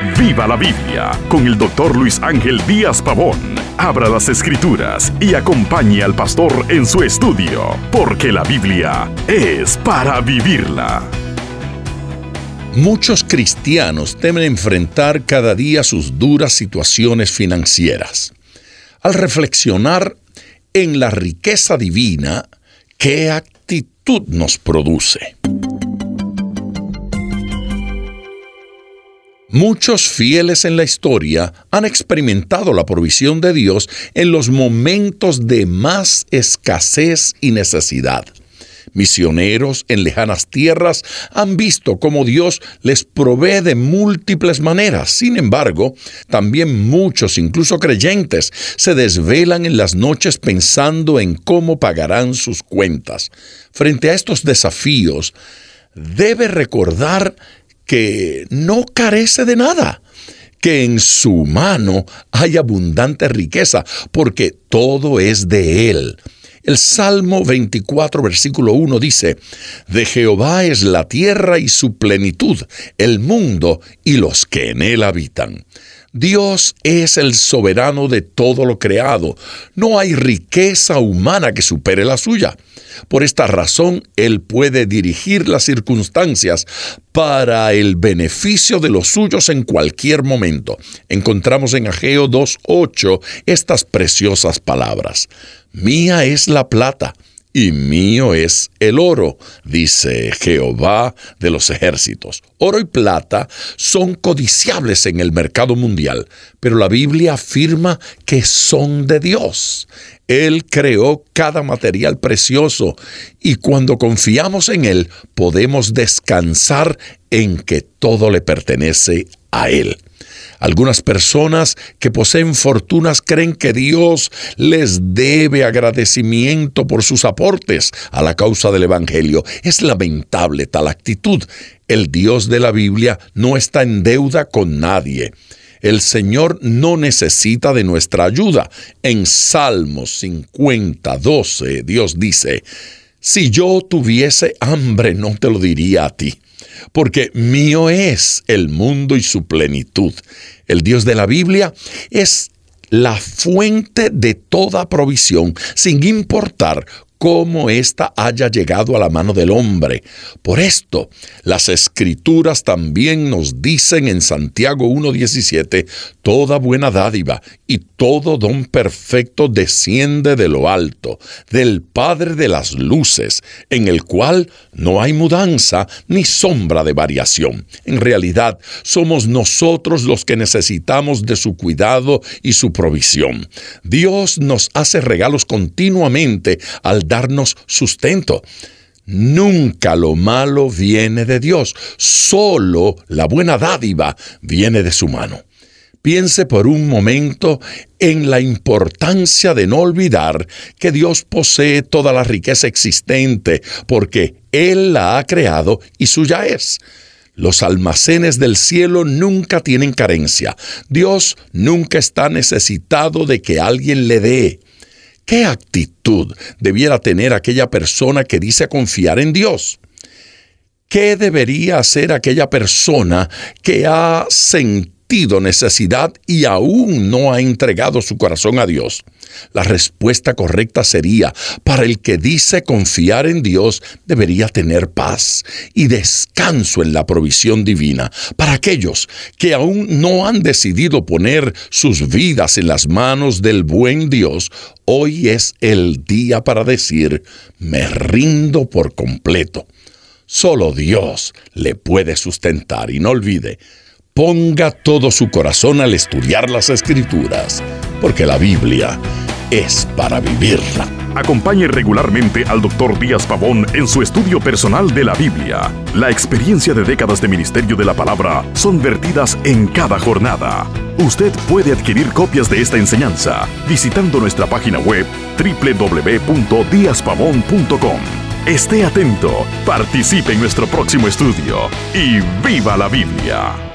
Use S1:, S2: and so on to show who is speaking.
S1: Viva la Biblia con el doctor Luis Ángel Díaz Pavón. Abra las escrituras y acompañe al pastor en su estudio, porque la Biblia es para vivirla.
S2: Muchos cristianos temen enfrentar cada día sus duras situaciones financieras. Al reflexionar en la riqueza divina, ¿qué actitud nos produce? Muchos fieles en la historia han experimentado la provisión de Dios en los momentos de más escasez y necesidad. Misioneros en lejanas tierras han visto cómo Dios les provee de múltiples maneras. Sin embargo, también muchos, incluso creyentes, se desvelan en las noches pensando en cómo pagarán sus cuentas. Frente a estos desafíos, debe recordar que no carece de nada, que en su mano hay abundante riqueza, porque todo es de Él. El Salmo 24, versículo 1 dice, De Jehová es la tierra y su plenitud, el mundo y los que en él habitan. Dios es el soberano de todo lo creado. No hay riqueza humana que supere la suya. Por esta razón, Él puede dirigir las circunstancias para el beneficio de los suyos en cualquier momento. Encontramos en Ageo 2.8 estas preciosas palabras. Mía es la plata y mío es el oro, dice Jehová de los ejércitos. Oro y plata son codiciables en el mercado mundial, pero la Biblia afirma que son de Dios. Él creó cada material precioso y cuando confiamos en Él podemos descansar en que todo le pertenece a Él. Algunas personas que poseen fortunas creen que Dios les debe agradecimiento por sus aportes a la causa del Evangelio. Es lamentable tal actitud. El Dios de la Biblia no está en deuda con nadie. El Señor no necesita de nuestra ayuda. En Salmos 50, 12, Dios dice, si yo tuviese hambre no te lo diría a ti porque mío es el mundo y su plenitud. El Dios de la Biblia es la fuente de toda provisión, sin importar cómo ésta haya llegado a la mano del hombre. Por esto, las escrituras también nos dicen en Santiago 1.17, toda buena dádiva y todo don perfecto desciende de lo alto, del Padre de las Luces, en el cual no hay mudanza ni sombra de variación. En realidad, somos nosotros los que necesitamos de su cuidado y su provisión. Dios nos hace regalos continuamente al darnos sustento. Nunca lo malo viene de Dios, solo la buena dádiva viene de su mano. Piense por un momento en la importancia de no olvidar que Dios posee toda la riqueza existente, porque Él la ha creado y suya es. Los almacenes del cielo nunca tienen carencia. Dios nunca está necesitado de que alguien le dé. ¿Qué actitud debiera tener aquella persona que dice confiar en Dios? ¿Qué debería hacer aquella persona que ha sentido necesidad y aún no ha entregado su corazón a Dios? La respuesta correcta sería, para el que dice confiar en Dios, debería tener paz y descanso en la provisión divina. Para aquellos que aún no han decidido poner sus vidas en las manos del buen Dios, hoy es el día para decir, me rindo por completo. Solo Dios le puede sustentar y no olvide, ponga todo su corazón al estudiar las escrituras, porque la Biblia es para vivirla.
S1: Acompañe regularmente al Dr. Díaz Pavón en su estudio personal de la Biblia. La experiencia de décadas de ministerio de la palabra son vertidas en cada jornada. Usted puede adquirir copias de esta enseñanza visitando nuestra página web www.diazpavón.com. Esté atento, participe en nuestro próximo estudio y viva la Biblia.